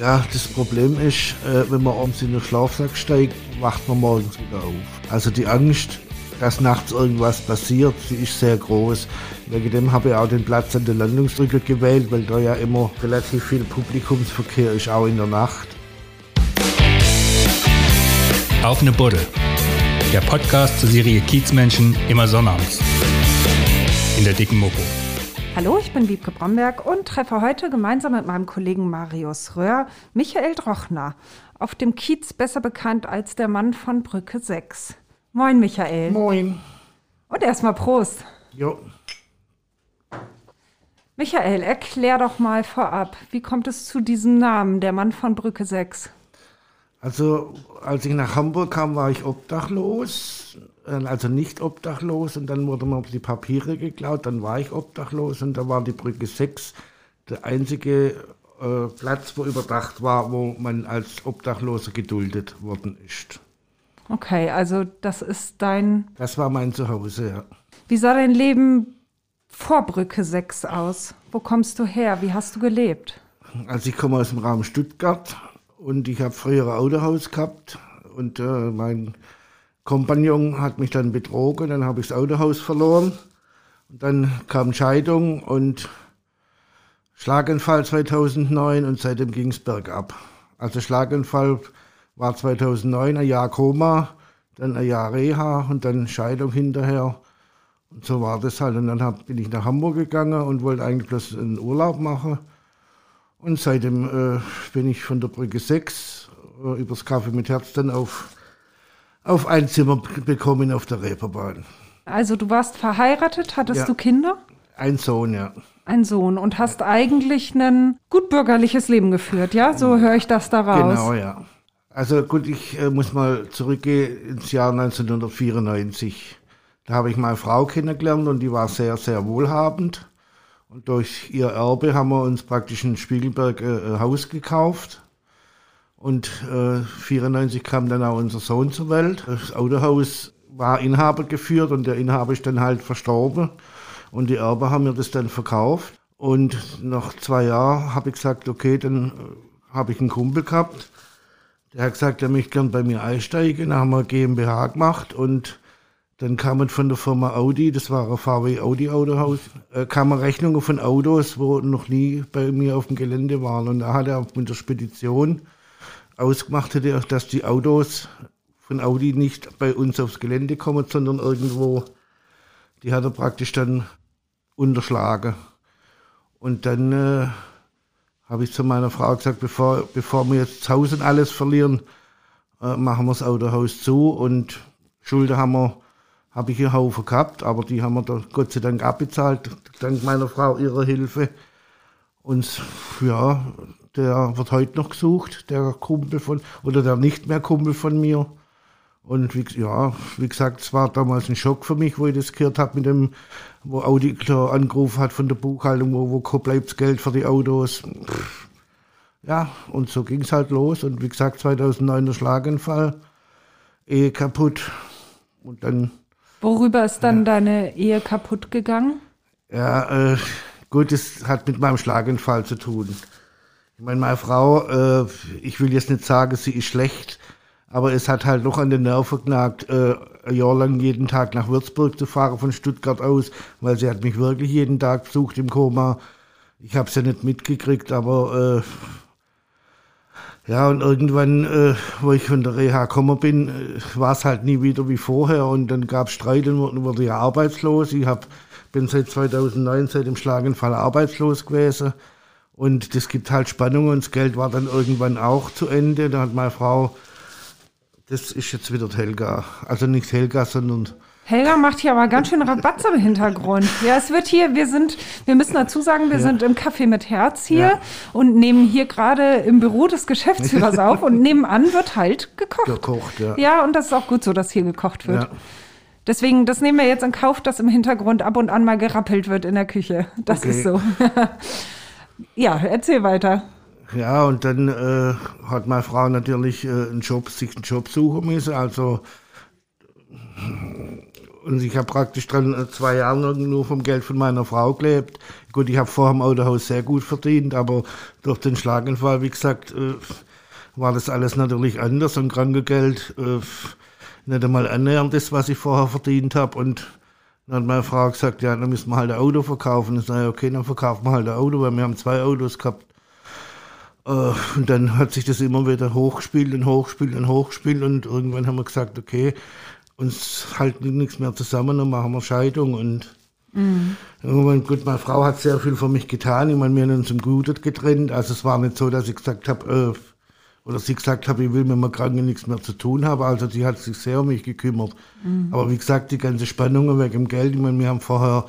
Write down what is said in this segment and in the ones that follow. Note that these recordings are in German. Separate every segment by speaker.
Speaker 1: Ja, das Problem ist, äh, wenn man abends in den Schlafsack steigt, wacht man morgens wieder auf. Also die Angst, dass nachts irgendwas passiert, die ist sehr groß. Wegen dem habe ich auch den Platz an der Landungsbrücke gewählt, weil da ja immer relativ viel Publikumsverkehr ist, auch in der Nacht.
Speaker 2: Auf eine Buddel. Der Podcast zur Serie Kiezmenschen immer sonnabends. In der dicken Mopo.
Speaker 3: Hallo, ich bin Wiebke Bromberg und treffe heute gemeinsam mit meinem Kollegen Marius Röhr Michael Drochner auf dem Kiez, besser bekannt als der Mann von Brücke 6. Moin, Michael.
Speaker 1: Moin.
Speaker 3: Und erstmal Prost.
Speaker 1: Jo.
Speaker 3: Michael, erklär doch mal vorab, wie kommt es zu diesem Namen, der Mann von Brücke 6?
Speaker 1: Also, als ich nach Hamburg kam, war ich obdachlos, also nicht obdachlos, und dann wurden mir die Papiere geklaut, dann war ich obdachlos und da war die Brücke 6 der einzige äh, Platz, wo überdacht war, wo man als Obdachloser geduldet worden ist.
Speaker 3: Okay, also das ist dein.
Speaker 1: Das war mein Zuhause, ja.
Speaker 3: Wie sah dein Leben vor Brücke 6 aus? Wo kommst du her? Wie hast du gelebt?
Speaker 1: Also ich komme aus dem Raum Stuttgart und ich habe früher ein Autohaus gehabt und äh, mein Kompagnon hat mich dann betrogen, dann habe ich das Autohaus verloren. Und dann kam Scheidung und Schlaganfall 2009 und seitdem ging es bergab. Also Schlaganfall war 2009 ein Jahr Koma, dann ein Jahr Reha und dann Scheidung hinterher. Und so war das halt. Und dann hab, bin ich nach Hamburg gegangen und wollte eigentlich bloß einen Urlaub machen. Und seitdem äh, bin ich von der Brücke 6 äh, übers Kaffee mit Herz dann auf, auf ein Zimmer bekommen auf der Reeperbahn.
Speaker 3: Also du warst verheiratet, hattest
Speaker 1: Ja.
Speaker 3: du Kinder?
Speaker 1: Ein Sohn, ja.
Speaker 3: Ein Sohn und hast eigentlich ein gut bürgerliches Leben geführt, ja? So höre ich das daraus.
Speaker 1: Genau, ja. Also gut, ich äh, muss mal zurückgehen ins Jahr 1994. Da habe ich meine Frau kennengelernt und die war sehr, sehr wohlhabend. Und durch ihr Erbe haben wir uns praktisch in Spiegelberg äh, ein Haus gekauft. Und äh, 94 kam dann auch unser Sohn zur Welt. Das Autohaus war Inhaber geführt und der Inhaber ist dann halt verstorben. Und die Erbe haben mir das dann verkauft. Und nach zwei Jahren habe ich gesagt, okay, dann äh, habe ich einen Kumpel gehabt. Der hat gesagt, er möchte gern bei mir einsteigen. Dann haben wir GmbH gemacht und dann kamen von der Firma Audi, das war ein VW Audi Autohaus, äh, kamen Rechnungen von Autos, wo noch nie bei mir auf dem Gelände waren. Und da hat er mit der Spedition ausgemacht, hätte dass die Autos von Audi nicht bei uns aufs Gelände kommen, sondern irgendwo, die hat er praktisch dann unterschlagen. Und dann äh, habe ich zu meiner Frau gesagt, bevor, bevor wir jetzt das Haus und alles verlieren, äh, machen wir das Autohaus zu und Schulden haben wir, habe ich einen Haufen gehabt, aber die haben wir da Gott sei Dank abbezahlt, dank meiner Frau ihrer Hilfe. Und ja, der wird heute noch gesucht, der Kumpel von, oder der nicht mehr Kumpel von mir. Und wie, ja, wie gesagt, es war damals ein Schock für mich, wo ich das gehört habe mit dem, wo Audi klar angerufen hat von der Buchhaltung, wo, wo bleibt das Geld für die Autos. Ja, und so ging es halt los. Und wie gesagt, 2009 der Schlaganfall, Ehe kaputt. Und dann,
Speaker 3: Worüber ist dann deine Ehe kaputt gegangen?
Speaker 1: ja, äh, gut, das hat mit meinem Schlaganfall zu tun. Ich meine, meine Frau, äh, ich will jetzt nicht sagen, sie ist schlecht, aber es hat halt noch an den Nerven genagt, äh, ein Jahr lang jeden Tag nach Würzburg zu fahren von Stuttgart aus, weil sie hat mich wirklich jeden Tag besucht im Koma. Ich habe es ja nicht mitgekriegt, aber äh, ja, und irgendwann, äh, wo ich von der Reha gekommen bin, äh, war es halt nie wieder wie vorher und dann gab es Streit und wurde- wurde ja arbeitslos. Ich hab, bin seit 2009, seit dem Schlaganfall arbeitslos gewesen. Und das gibt halt Spannung und das Geld war dann irgendwann auch zu Ende. Da hat meine Frau, das ist jetzt wieder Helga. Also nicht Helga, sondern
Speaker 3: Helga macht hier aber ganz schön Rabatz im Hintergrund. Ja, es wird hier, wir sind, wir müssen dazu sagen, wir sind im Café mit Herz hier
Speaker 1: Ja.
Speaker 3: und nehmen hier gerade im Büro des Geschäftsführers auf und nebenan wird halt gekocht.
Speaker 1: gekocht. Ja.
Speaker 3: Ja, und das ist auch gut so, dass hier gekocht wird.
Speaker 1: Ja.
Speaker 3: Deswegen, das nehmen wir jetzt in Kauf, dass im Hintergrund ab und an mal gerappelt wird in der Küche. Das
Speaker 1: Okay.
Speaker 3: ist so. ja, erzähl weiter.
Speaker 1: Ja, und dann äh, hat meine Frau natürlich äh, einen Job, sich einen Job suchen müssen. Also und ich habe praktisch dann äh, zwei Jahre nur vom Geld von meiner Frau gelebt. Gut, ich habe vorher im Autohaus sehr gut verdient, aber durch den Schlaganfall, wie gesagt, äh, war das alles natürlich anders und Krankengeld äh, nicht einmal annähernd das, was ich vorher verdient habe. Und dann hat meine Frau gesagt, ja, dann müssen wir halt ein Auto verkaufen. Ich sage, okay, dann verkaufen wir halt ein Auto, weil wir haben zwei Autos gehabt. Äh, und dann hat sich das immer wieder hochgespielt und hochgespielt und hochgespielt und irgendwann haben wir gesagt, okay, uns halten nichts mehr zusammen, dann machen wir Scheidung und mhm. Meine, gut, meine Frau hat sehr viel für mich getan. Ich meine, wir haben uns im Guten getrennt. Also es war nicht so, dass ich gesagt habe, äh, oder sie gesagt habe, ich will mit meinem Kranken nichts mehr zu tun haben. Also sie hat sich sehr um mich gekümmert. Mhm. Aber wie gesagt, die ganze Spannung wegen dem Geld, ich meine, wir haben vorher,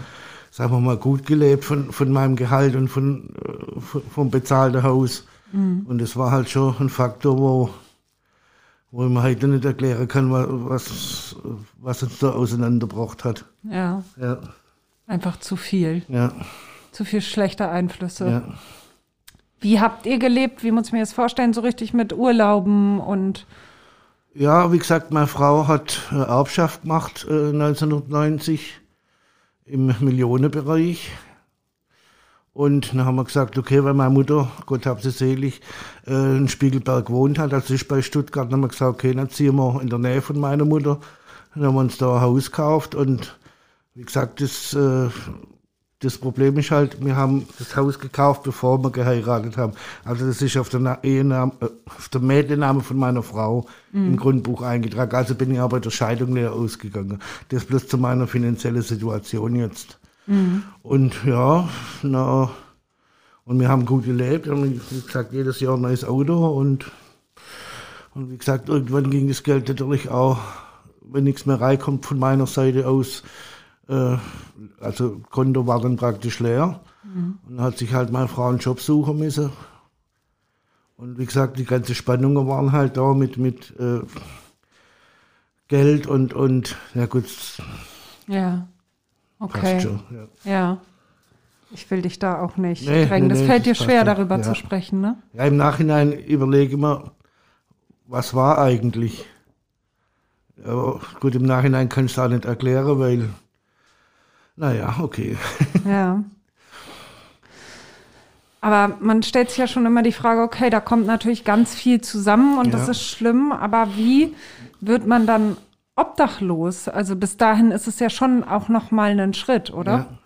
Speaker 1: sagen wir mal, gut gelebt von, von meinem Gehalt und von, äh, vom bezahlten Haus. Mhm. Und das war halt schon ein Faktor, wo, wo ich mir heute nicht erklären kann, was, was uns da auseinandergebracht hat.
Speaker 3: Ja. ja. Einfach zu viel.
Speaker 1: Ja.
Speaker 3: Zu viel schlechte Einflüsse. Ja. Wie habt ihr gelebt? Wie muss ich mir das vorstellen? So richtig mit Urlauben und.
Speaker 1: Ja, wie gesagt, meine Frau hat Erbschaft gemacht äh, 1990 im Millionenbereich. Und dann haben wir gesagt, okay, weil meine Mutter, Gott hab sie selig, äh, in Spiegelberg gewohnt hat, also ich bei Stuttgart, dann haben wir gesagt, okay, dann ziehen wir in der Nähe von meiner Mutter. Dann haben wir uns da ein Haus gekauft und wie gesagt, das, äh, das Problem ist halt, wir haben das Haus gekauft, bevor wir geheiratet haben. Also das ist auf der, Ehename, äh, auf der Mädchenname von meiner Frau mhm. im Grundbuch eingetragen. Also bin ich aber bei der Scheidung leer ausgegangen. Das bloß zu meiner finanziellen Situation jetzt. Mhm. Und ja, na, und wir haben gut gelebt. Und wie gesagt, jedes Jahr ein neues Auto. Und, und wie gesagt, irgendwann ging das Geld natürlich auch, wenn nichts mehr reinkommt von meiner Seite aus, äh, also Konto war dann praktisch leer. Mhm. Und hat sich halt meine Frau einen Job suchen müssen. Und wie gesagt, die ganzen Spannungen waren halt da mit, mit äh, Geld und, und, ja gut.
Speaker 3: Ja. Okay. Schon, ja. ja. Ich will dich da auch nicht nee, drängen. Nee, das nee, fällt dir schwer, darüber ja. zu sprechen, ne?
Speaker 1: Ja, im Nachhinein überlege ich mir, was war eigentlich? Aber gut, im Nachhinein kann ich es auch nicht erklären, weil, naja, okay.
Speaker 3: Ja. Aber man stellt sich ja schon immer die Frage, okay, da kommt natürlich ganz viel zusammen und ja. das ist schlimm, aber wie wird man dann obdachlos. Also bis dahin ist es ja schon auch noch mal ein Schritt, oder?
Speaker 1: Ja.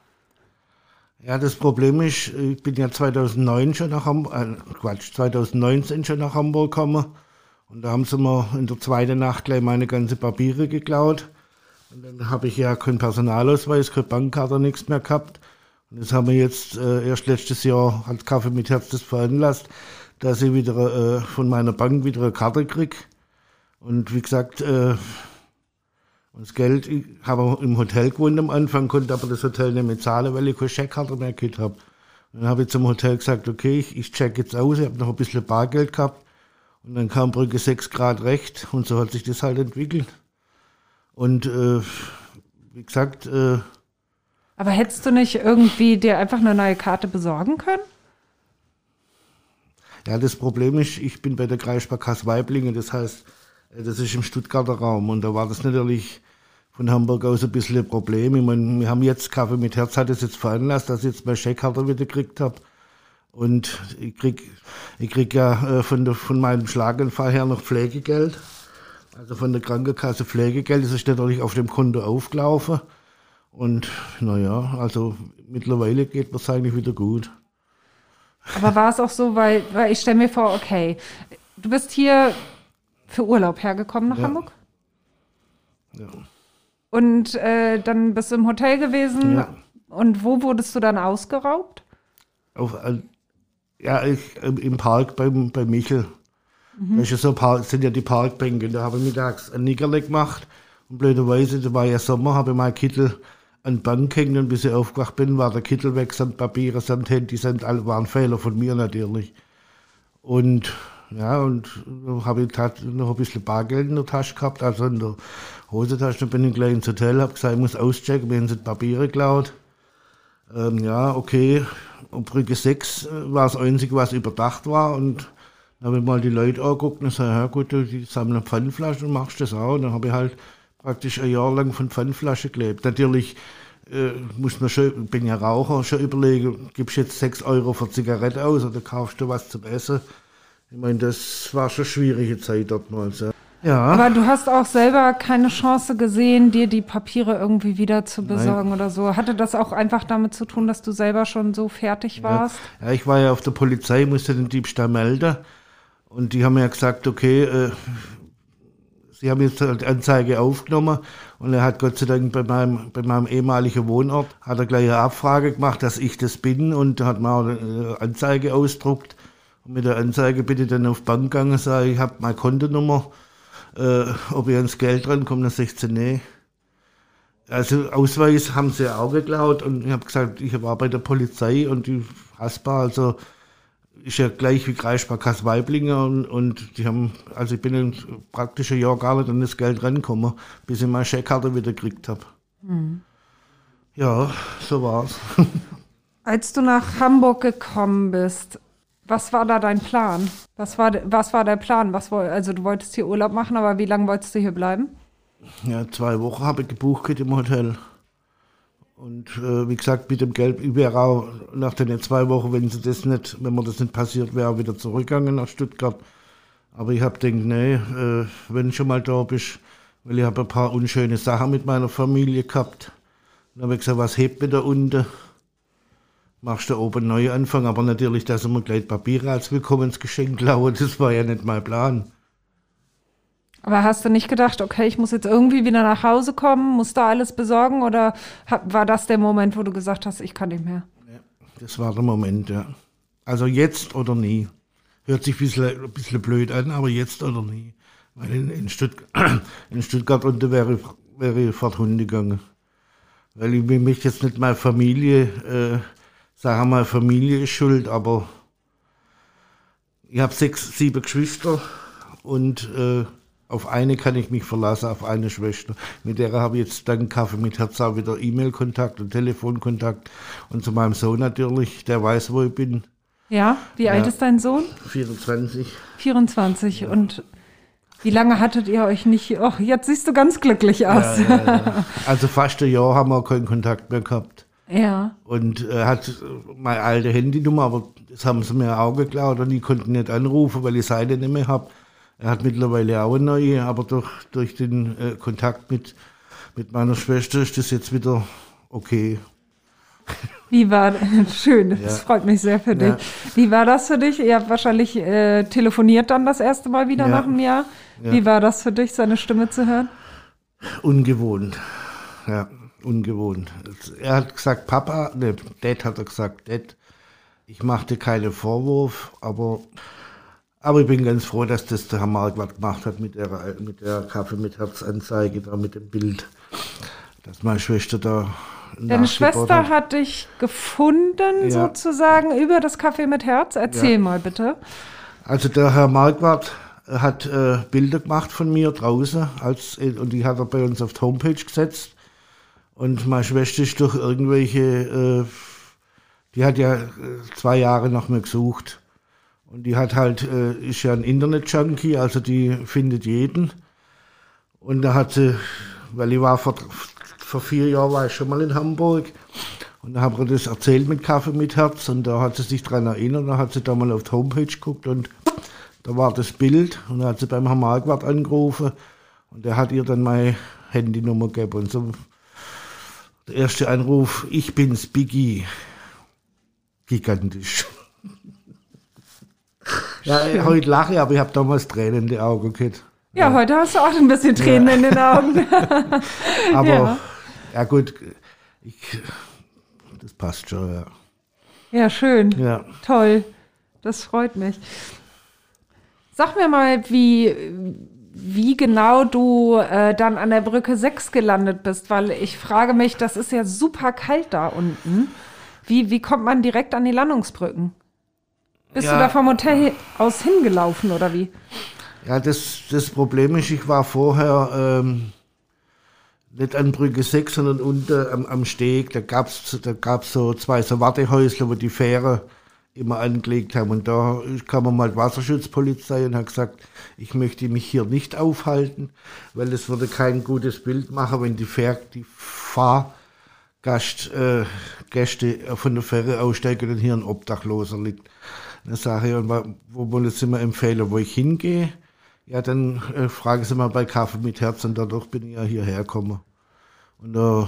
Speaker 1: Ja, das Problem ist, ich bin ja 2009 schon nach Hamburg, äh, Quatsch, 2019 schon nach Hamburg gekommen. Und da haben sie mir in der zweiten Nacht gleich meine ganzen Papiere geklaut. Und dann habe ich ja keinen Personalausweis, keine Bankkarte, nichts mehr gehabt. Und das haben wir jetzt äh, erst letztes Jahr als Kaffee mit Herz das veranlasst, dass ich wieder äh, von meiner Bank wieder eine Karte kriege. Und wie gesagt, äh, das Geld, ich habe im Hotel gewohnt am Anfang, konnte aber das Hotel nicht mehr zahlen, weil ich keine Checkkarte mehr gehabt habe. Dann habe ich zum Hotel gesagt, okay, ich, ich check jetzt aus, ich habe noch ein bisschen Bargeld gehabt. Und dann kam Brücke 6 Grad recht und so hat sich das halt entwickelt. Und äh, wie gesagt. Äh,
Speaker 3: aber hättest du nicht irgendwie dir einfach eine neue Karte besorgen können?
Speaker 1: Ja, das Problem ist, ich bin bei der Kreissparkasse Weiblingen, das heißt, das ist im Stuttgarter Raum und da war das natürlich von Hamburg aus ein bisschen ein Problem. Ich meine, wir haben jetzt Kaffee mit Herz hat es jetzt veranlasst, dass ich jetzt meine Scheckkarte wieder gekriegt habe. Und ich krieg, ich krieg ja äh, von, der, von meinem Schlaganfall her noch Pflegegeld. Also von der Krankenkasse Pflegegeld. Ist natürlich auf dem Konto aufgelaufen. Und naja, also mittlerweile geht es eigentlich wieder gut.
Speaker 3: Aber war es auch so, weil, weil ich stelle mir vor, okay, du bist hier für Urlaub hergekommen nach ja. Hamburg? Ja. Und äh, dann bist du im Hotel gewesen. Ja. Und wo wurdest du dann ausgeraubt?
Speaker 1: Auf, äh, ja, ich, äh, im Park beim, bei Michel. Mhm. Das ist ja so sind ja die Parkbänke. Da habe ich mittags ein Nickerle gemacht. Und blöderweise, da war ja Sommer, habe ich meinen Kittel an die Bank gehängt und bis ich aufgewacht bin, war der Kittel weg, samt Papiere, samt Handy, samt, waren Fehler von mir natürlich. Und ja, und habe ich noch ein bisschen Bargeld in der Tasche gehabt, also in der Hosentasche. Dann bin ich gleich ins Hotel, habe gesagt, ich muss auschecken, mir haben sie Papiere geklaut. Ähm, ja, okay. Und Brücke 6 äh, war das Einzige, was überdacht war. Und habe ich mal die Leute angeguckt und gesagt, ja gut, die sammeln Pfandflaschen und machst das auch. Und dann habe ich halt praktisch ein Jahr lang von Pfandflasche gelebt. Natürlich äh, muss man schon, bin ja Raucher, schon überlegen, gibst jetzt 6 Euro für Zigarette aus oder kaufst du was zum Essen? Ich meine, das war schon eine schwierige Zeit dort mal. So.
Speaker 3: Ja. Aber du hast auch selber keine Chance gesehen, dir die Papiere irgendwie wieder zu besorgen Nein. oder so. Hatte das auch einfach damit zu tun, dass du selber schon so fertig warst?
Speaker 1: Ja, ja ich war ja auf der Polizei, musste den Diebstahl melden. Und die haben ja gesagt, okay, äh, sie haben jetzt halt Anzeige aufgenommen und er hat Gott sei Dank bei meinem, bei meinem ehemaligen Wohnort, hat er gleich eine Abfrage gemacht, dass ich das bin und hat mir auch eine Anzeige ausgedruckt. Und mit der Anzeige bitte dann auf die Bank gegangen, sage ich, habe meine Kontonummer äh, ob ich ans Geld rankomme, dann 16, nee. Also Ausweis haben sie auch geklaut und ich habe gesagt, ich war bei der Polizei und die Haspa, also ist ja gleich wie Kreissparkasse Weiblinger und, und die haben, also ich bin ein praktisches Jahr gar nicht an das Geld rangekommen, bis ich meine Scheckkarte wieder gekriegt habe. Mhm. Ja, so war's.
Speaker 3: Als du nach Hamburg gekommen bist, was war da dein Plan? Was war, was war der Plan? Was, also du wolltest hier Urlaub machen, aber wie lange wolltest du hier bleiben?
Speaker 1: Ja, zwei Wochen habe ich gebucht im Hotel. Und äh, wie gesagt, mit dem wäre auch nach den zwei Wochen, wenn sie das nicht, wenn mir das nicht passiert wäre, wieder zurückgegangen nach Stuttgart. Aber ich habe gedacht, nee, äh, wenn ich schon mal da bist, weil ich habe ein paar unschöne Sachen mit meiner Familie gehabt. Dann habe ich gesagt, was hebt mir da unten? machst du oben neu anfangen, aber natürlich, dass mir gleich Papiere als Willkommensgeschenk klaue, das war ja nicht mein Plan.
Speaker 3: Aber hast du nicht gedacht, okay, ich muss jetzt irgendwie wieder nach Hause kommen, muss da alles besorgen oder war das der Moment, wo du gesagt hast, ich kann nicht mehr?
Speaker 1: Das war der Moment, ja. Also jetzt oder nie. Hört sich ein bisschen, ein bisschen blöd an, aber jetzt oder nie. Weil in, in, Stuttgart, in Stuttgart unten wäre, wäre ich forthunden gegangen. Weil ich mich jetzt nicht meine Familie äh, sagen wir mal, Familie ist schuld, aber ich habe sechs, sieben Geschwister und äh, auf eine kann ich mich verlassen, auf eine Schwester. Mit der habe ich jetzt dank Kaffee mit Herz auch wieder E-Mail-Kontakt und Telefonkontakt. Und zu meinem Sohn natürlich, der weiß, wo ich bin.
Speaker 3: Ja, wie ja. alt ist dein Sohn?
Speaker 1: 24.
Speaker 3: 24 ja. und wie lange hattet ihr euch nicht? Oh, jetzt siehst du ganz glücklich aus.
Speaker 1: Ja, also fast ein Jahr haben wir keinen Kontakt mehr gehabt.
Speaker 3: Ja.
Speaker 1: Und er hat meine alte Handynummer, aber das haben sie mir auch geklaut und ich konnte nicht anrufen, weil ich Seite nicht mehr habe. Er hat mittlerweile auch eine neue, aber durch, durch den äh, Kontakt mit, mit meiner Schwester ist das jetzt wieder okay.
Speaker 3: Wie war das? Schön, das ja. freut mich sehr für dich. Ja. Wie war das für dich? Ihr habt wahrscheinlich äh, telefoniert dann das erste Mal wieder ja. nach einem Jahr. Wie war das für dich, seine Stimme zu hören?
Speaker 1: Ungewohnt, ja ungewohnt. Er hat gesagt, Papa, ne, Dad hat er gesagt, Dad, ich machte keinen Vorwurf, aber, aber ich bin ganz froh, dass das der Herr Marquardt gemacht hat mit der, mit der Kaffee mit Herzanzeige, da mit dem Bild, dass meine Schwester da.
Speaker 3: Deine Schwester hat. hat dich gefunden, ja. sozusagen, über das Kaffee mit Herz. Erzähl ja. mal bitte.
Speaker 1: Also der Herr Marquardt hat äh, Bilder gemacht von mir draußen als, und die hat er bei uns auf die Homepage gesetzt. Und meine Schwester ist durch irgendwelche, äh, die hat ja äh, zwei Jahre nach mir gesucht. Und die hat halt, äh, ist ja ein Internet-Junkie, also die findet jeden. Und da hat sie, weil ich war vor, vor vier Jahren war ich schon mal in Hamburg. Und da habe ich das erzählt mit Kaffee mit Herz. Und da hat sie sich daran erinnert. Da hat sie da mal auf die Homepage geguckt und da war das Bild. Und da hat sie beim Herrn Marquardt angerufen. Und der hat ihr dann meine Handynummer gegeben. Und so der erste Anruf, ich bin's, Biggie. Gigantisch. Ja, Schön. heute lache ich, aber ich habe damals Tränen in die Augen gehabt.
Speaker 3: Ja, ja, heute hast du auch ein bisschen Tränen ja. in den Augen.
Speaker 1: aber, ja. ja. gut, ich, das passt schon, ja.
Speaker 3: Ja, schön. Ja. Toll. Das freut mich. Sag mir mal, wie, wie genau du äh, dann an der Brücke 6 gelandet bist, weil ich frage mich, das ist ja super kalt da unten. Wie, wie kommt man direkt an die Landungsbrücken? Bist ja. du da vom Hotel aus hingelaufen oder wie?
Speaker 1: Ja, das, das Problem ist, ich war vorher ähm, nicht an Brücke 6, sondern unten am, am Steg. Da gab es da gab's so zwei so Wartehäusler, wo die Fähre immer angelegt haben. Und da kam mal die Wasserschutzpolizei und hat gesagt, ich möchte mich hier nicht aufhalten, weil es würde kein gutes Bild machen, wenn die, Fahr die Fahrgast, äh, Gäste von der Fähre aussteigen und hier ein Obdachloser liegt. Dann sage ich, wo wollen Sie mir empfehlen, wo ich hingehe? Ja, dann äh, fragen Sie mal bei Kaffee mit Herz und dadurch bin ich ja hierher gekommen. Und äh,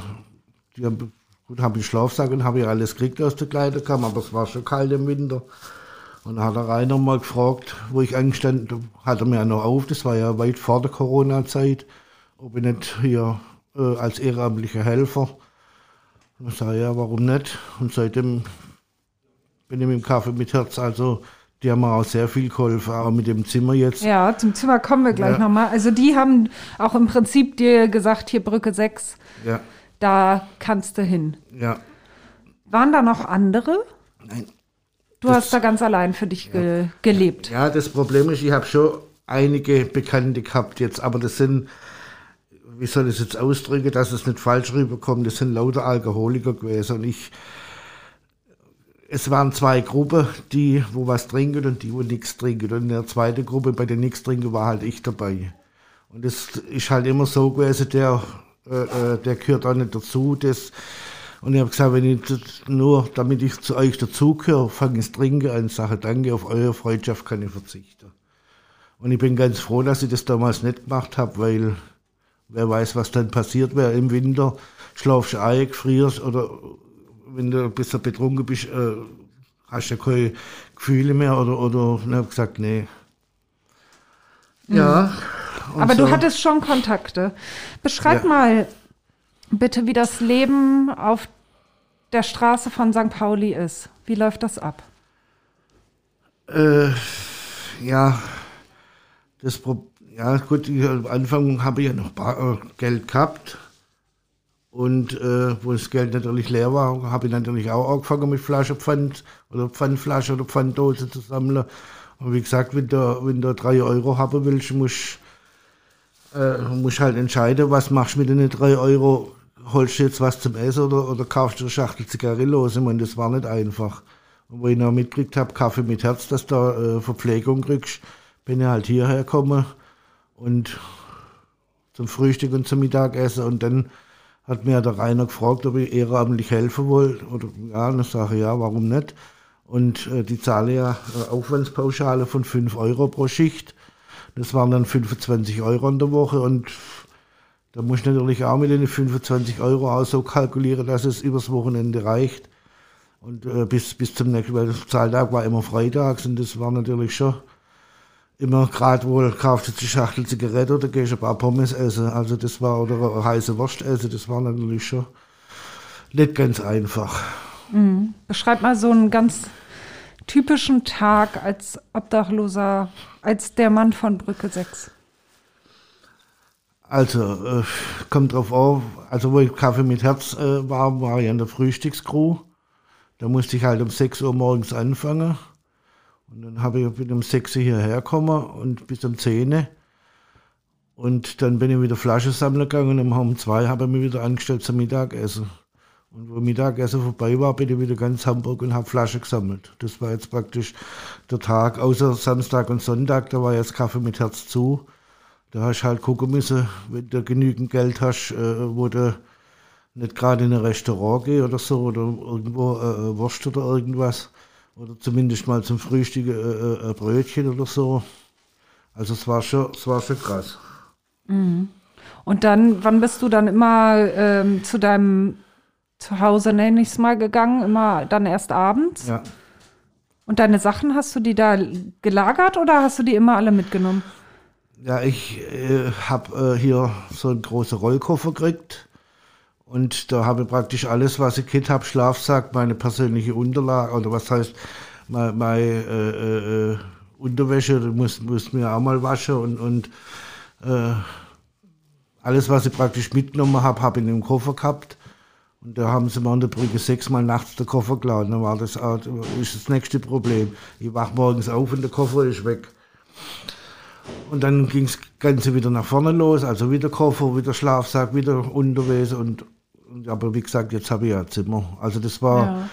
Speaker 1: die haben Gut, habe ich Schlafsack und habe ich alles gekriegt aus der Kleiderkammer, aber es war schon kalt im Winter. Und dann hat der Rainer mal gefragt, wo ich angestanden hat er mir ja noch auf, das war ja weit vor der Corona-Zeit, ob ich nicht hier äh, als ehrenamtlicher Helfer. Und ich sage, ja, warum nicht? Und seitdem bin ich mit dem Kaffee mit Herz, also die haben auch sehr viel geholfen, auch mit dem Zimmer jetzt.
Speaker 3: Ja, zum Zimmer kommen wir gleich ja. nochmal. Also die haben auch im Prinzip dir gesagt, hier Brücke 6. Ja da kannst du hin.
Speaker 1: Ja.
Speaker 3: Waren da noch andere?
Speaker 1: Nein.
Speaker 3: Du das, hast da ganz allein für dich ja, ge gelebt.
Speaker 1: Ja, das Problem ist, ich habe schon einige Bekannte gehabt jetzt, aber das sind, wie soll ich es jetzt ausdrücken, dass es nicht falsch rüberkommt, das sind lauter Alkoholiker gewesen und ich, es waren zwei Gruppen, die, wo was trinken und die, wo nichts trinken. Und in der zweiten Gruppe, bei der nichts trinken, war halt ich dabei. Und es ist halt immer so gewesen, der äh, äh, der gehört auch nicht dazu. Das, und ich habe gesagt, wenn ich nur, damit ich zu euch dazugehöre, fange ich trinken an, sage danke, auf eure Freundschaft kann ich verzichten. Und ich bin ganz froh, dass ich das damals nicht gemacht habe, weil wer weiß, was dann passiert wäre im Winter. Schlafst du ein, frierst oder wenn du ein bisschen betrunken bist, äh, hast du keine Gefühle mehr oder, oder habe gesagt, nee.
Speaker 3: Ja. Mhm. Aber so. du hattest schon Kontakte. Beschreib ja. mal bitte, wie das Leben auf der Straße von St. Pauli ist. Wie läuft das ab?
Speaker 1: Äh, ja, das ja gut, am Anfang habe ich ja noch äh, Geld gehabt. Und äh, wo das Geld natürlich leer war, habe ich natürlich auch angefangen mit Flaschenpfand oder Pfandflasche oder Pfanddose zu sammeln. Und wie gesagt, wenn du, wenn drei Euro haben willst, musst äh, musst halt entscheiden, was machst du mit den drei Euro. Holst du jetzt was zum Essen oder, oder kaufst du eine Schachtel Zigarre los? Ich meine, das war nicht einfach. Und wo ich noch mitgekriegt habe, Kaffee mit Herz, dass du da äh, Verpflegung kriegst, bin ich halt hierher gekommen und zum Frühstück und zum Mittagessen. Und dann hat mir der Rainer gefragt, ob ich ehrenamtlich helfen wollte. Oder ja, und ich sage ja, warum nicht? Und äh, die zahle ja äh, Aufwandspauschale von 5 Euro pro Schicht. Das waren dann 25 Euro in der Woche und da muss ich natürlich auch mit den 25 Euro auch so kalkulieren, dass es übers Wochenende reicht. Und äh, bis, bis zum nächsten, weil der Zahltag war immer freitags und das war natürlich schon immer gerade wohl, kaufst du die Schachtel Zigarette oder gehst ein paar Pommes essen. Also das war, oder heiße Wurst essen, das war natürlich schon nicht ganz einfach.
Speaker 3: Mhm. Beschreib mal so einen ganz typischen Tag als Obdachloser, als der Mann von Brücke 6?
Speaker 1: Also, äh, kommt drauf auf, also wo ich Kaffee mit Herz äh, war, war ich an der Frühstückscrew. Da musste ich halt um 6 Uhr morgens anfangen. Und dann habe ich um 6 Uhr hierher gekommen und bis um 10 Uhr. Und dann bin ich wieder Flasche sammeln gegangen und um 2 habe ich mich wieder angestellt zum Mittagessen. Und wo Mittagessen vorbei war, bin ich wieder ganz Hamburg und habe Flasche gesammelt. Das war jetzt praktisch der Tag, außer Samstag und Sonntag, da war jetzt Kaffee mit Herz zu. Da hast halt gucken müssen, wenn du genügend Geld hast, äh, wo du nicht gerade in ein Restaurant gehst oder so, oder irgendwo äh, äh, Wurst oder irgendwas. Oder zumindest mal zum Frühstück äh, äh, ein Brötchen oder so. Also es war schon, es war schon krass.
Speaker 3: Mhm. Und dann, wann bist du dann immer ähm, zu deinem zu Hause, nenne ich es mal, gegangen, immer dann erst abends.
Speaker 1: Ja.
Speaker 3: Und deine Sachen, hast du die da gelagert oder hast du die immer alle mitgenommen?
Speaker 1: Ja, ich äh, habe äh, hier so einen großen Rollkoffer gekriegt. Und da habe ich praktisch alles, was ich Kit habe, Schlafsack, meine persönliche Unterlage, oder was heißt, meine, meine äh, äh, Unterwäsche, muss, muss mir auch mal waschen und, und äh, alles, was ich praktisch mitgenommen habe, habe ich in dem Koffer gehabt. Und da haben sie mir an der Brücke sechsmal nachts den Koffer geklaut. Dann war das auch, ist das nächste Problem. Ich wach morgens auf und der Koffer ist weg. Und dann ging das Ganze wieder nach vorne los, also wieder Koffer, wieder Schlafsack, wieder Unterwäsche und aber wie gesagt, jetzt habe ich ja Zimmer. Also das war, ja.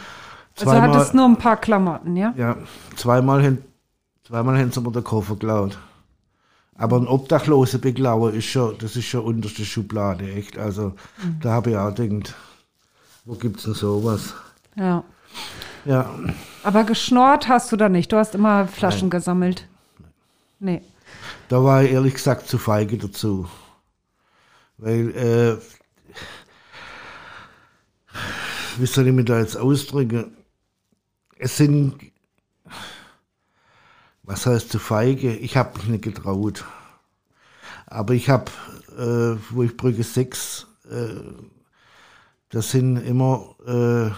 Speaker 3: Also
Speaker 1: Zweimal-
Speaker 3: hattest nur ein paar Klamotten, ja?
Speaker 1: Ja, zweimal, hin, zweimal haben sie mir den Koffer geklaut. Aber ein Obdachloser beklauen ist schon, das ist schon unterste Schublade, echt. Also da habe ich auch gedacht, wo gibt's denn sowas?
Speaker 3: Ja.
Speaker 1: Ja,
Speaker 3: Aber geschnorrt hast du da nicht. Du hast immer Flaschen gesammelt. Nee.
Speaker 1: da war ich ehrlich gesagt zu feige dazu. Weil, äh, wie soll ich mich da jetzt ausdrücken? Es sind, was heißt zu feige? Ich habe mich nicht getraut. Aber ich habe, äh, wo ich Brücke 6, äh, das sind immer äh,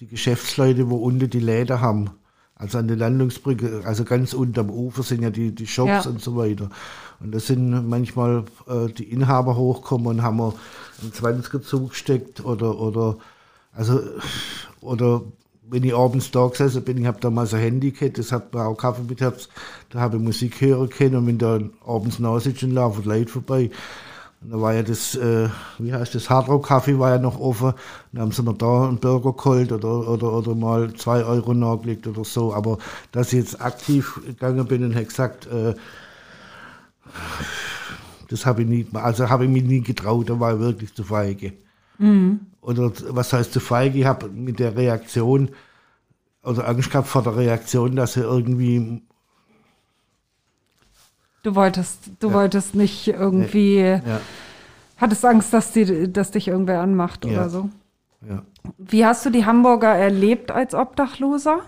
Speaker 1: die Geschäftsleute, wo unten die Läden haben. Also an der Landungsbrücke, also ganz unten am Ufer sind ja die, die Shops
Speaker 3: Ja.
Speaker 1: und so weiter. Und da sind manchmal äh, die Inhaber hochgekommen und haben einen 20er zugesteckt oder, oder, also, oder wenn ich abends da gesessen bin, ich habe damals ein Handy gehabt, das hat mir auch Kaffee mit da habe ich Musik hören können und wenn da abends nachsitzt und laufen Leute vorbei. Und da war ja das, äh, wie heißt das, Hardrock Kaffee war ja noch offen. Dann haben sie mir da einen Burger geholt oder, oder, oder mal zwei Euro nachgelegt oder so. Aber dass ich jetzt aktiv gegangen bin und hätte gesagt, äh, das habe ich nie, also habe ich mich nie getraut, da war ich wirklich zu feige. Oder was heißt zu feige? Ich habe mit der Reaktion oder Angst gehabt vor der Reaktion, dass er irgendwie
Speaker 3: Du wolltest, du wolltest nicht irgendwie,
Speaker 1: ja,
Speaker 3: hattest Angst, dass, die, dass dich irgendwer anmacht
Speaker 1: Ja.
Speaker 3: oder so.
Speaker 1: ja.
Speaker 3: Wie hast du die Hamburger erlebt als Obdachloser?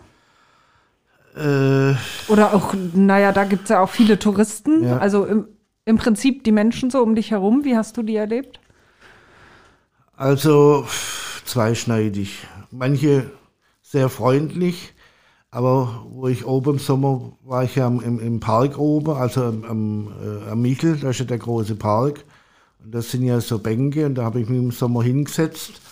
Speaker 1: Äh,
Speaker 3: Oder auch, naja, da gibt es ja auch viele Touristen.
Speaker 1: Ja.
Speaker 3: Also im, im Prinzip die Menschen so um dich herum. Wie hast du die erlebt?
Speaker 1: Also zweischneidig. Manche sehr freundlich, aber wo ich oben im Sommer war ich ja im, im Park oben, also am, am, äh, am Michel, da ist ja der große Park. Und das sind ja so Bänke und da habe ich mich im Sommer hingesetzt.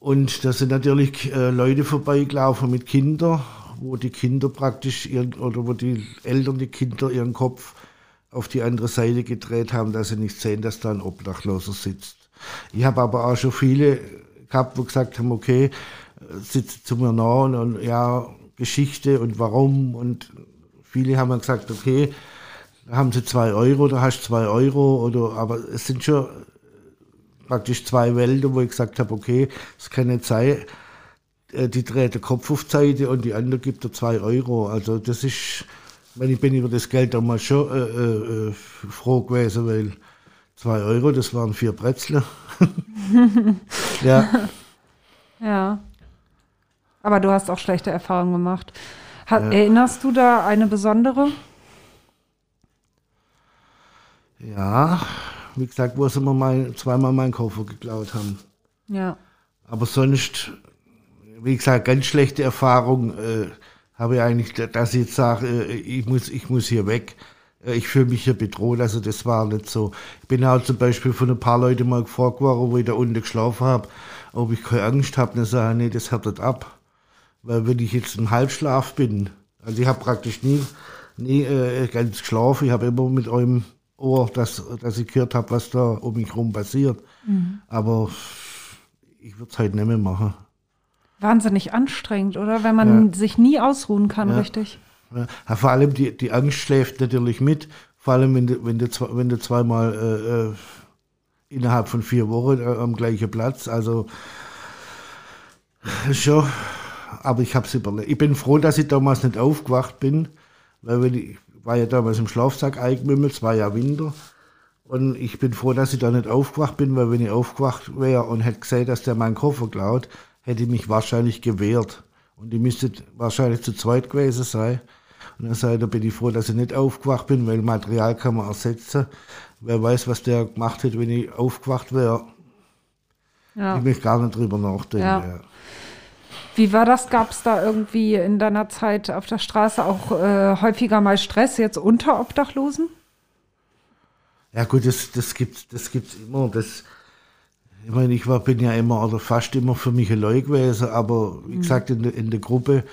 Speaker 1: Und da sind natürlich äh, Leute vorbeigelaufen mit Kindern, wo die Kinder praktisch ihren, oder wo die Eltern die Kinder ihren Kopf auf die andere Seite gedreht haben, dass sie nicht sehen, dass da ein Obdachloser sitzt. Ich habe aber auch schon viele gehabt, wo gesagt haben, okay, sitzt zu mir nah und, und ja, Geschichte und warum und viele haben dann gesagt, okay, da haben sie zwei Euro, da hast du zwei Euro oder, aber es sind schon praktisch zwei Welten, wo ich gesagt habe, okay, es kann nicht sein, äh, die dreht den Kopf auf Seite und die andere gibt er zwei Euro. Also das ist, ich bin über das Geld damals schon äh, äh, äh, froh gewesen, weil zwei Euro, das waren vier Bretzler. ja,
Speaker 3: Ja. Aber du hast auch schlechte Erfahrungen gemacht. Ha Erinnerst du da eine besondere?
Speaker 1: ja, wie gesagt, wo sie mir mein, zweimal meinen Koffer geklaut haben.
Speaker 3: Ja.
Speaker 1: Aber sonst, wie gesagt, ganz schlechte Erfahrung äh, habe ich eigentlich, dass ich jetzt sage, äh, ich, muss, ich muss hier weg. Äh, Ich fühle mich hier bedroht, also das war nicht so. Ich bin auch zum Beispiel von ein paar Leuten mal gefragt worden, wo ich da unten geschlafen habe, ob ich keine Angst habe. Dann sage ich, nee, das härtet ab. Weil wenn ich jetzt im Halbschlaf bin, also ich habe praktisch nie, nie äh, ganz geschlafen, ich habe immer mit eurem Ohr, dass, dass ich gehört habe, was da um mich herum passiert. Aber ich würde es halt nicht mehr machen.
Speaker 3: Wahnsinnig anstrengend, oder? Wenn man sich nie ausruhen kann,
Speaker 1: Ja.
Speaker 3: richtig.
Speaker 1: Ja, vor allem die, die Angst schläft natürlich mit, vor allem wenn du, wenn du, wenn du zweimal äh, äh, innerhalb von vier Wochen äh, am gleichen Platz, also schon, aber ich habe es überlebt. Ich bin froh, dass ich damals nicht aufgewacht bin, weil wenn ich war ja damals im Schlafsack eingemümmelt, es war ja Winter. Und ich bin froh, dass ich da nicht aufgewacht bin, weil wenn ich aufgewacht wäre und hätte gesehen, dass der meinen Koffer klaut, hätte ich mich wahrscheinlich gewehrt. Und ich müsste wahrscheinlich zu zweit gewesen sein. Dann ich, da bin ich froh, dass ich nicht aufgewacht bin, weil Material kann man ersetzen. Wer weiß, was der gemacht hätte, wenn ich aufgewacht wäre.
Speaker 3: Ja.
Speaker 1: Ich möchte gar nicht drüber nachdenken.
Speaker 3: Ja. Wie war das? Gab es da irgendwie in deiner Zeit auf der Straße auch äh, häufiger mal Stress jetzt unter Obdachlosen?
Speaker 1: Ja gut, das, das gibt's, das gibt's immer. Das, ich meine, ich war, bin ja immer oder fast immer für mich allein gewesen, aber wie gesagt, in, der- in der Gruppe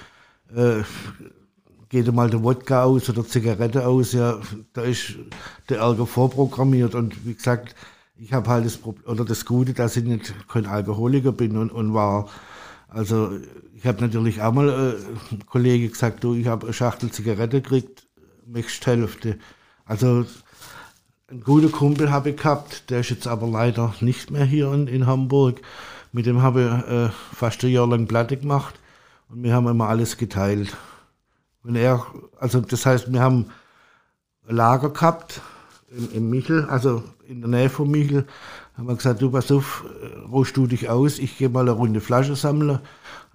Speaker 1: äh, geht mal der Wodka aus oder Zigarette aus, ja, da ist der Ärger vorprogrammiert und wie gesagt, ich habe halt das Problem, oder das Gute, dass ich nicht kein Alkoholiker bin und, und war Also ich habe natürlich auch mal äh, Kollege gesagt, du, ich habe eine Schachtel Zigarette gekriegt, möchtest Hälfte. Also einen guten Kumpel habe ich gehabt, der ist jetzt aber leider nicht mehr hier in, in Hamburg. Mit dem habe ich äh, fast ein Jahr lang Platte gemacht und wir haben immer alles geteilt. Wenn er, also das heißt, wir haben ein Lager gehabt im, im Michel, also in der Nähe von Michel, haben wir gesagt, du pass auf, äh, ruhst du dich aus, ich gehe mal eine Runde Flasche sammeln.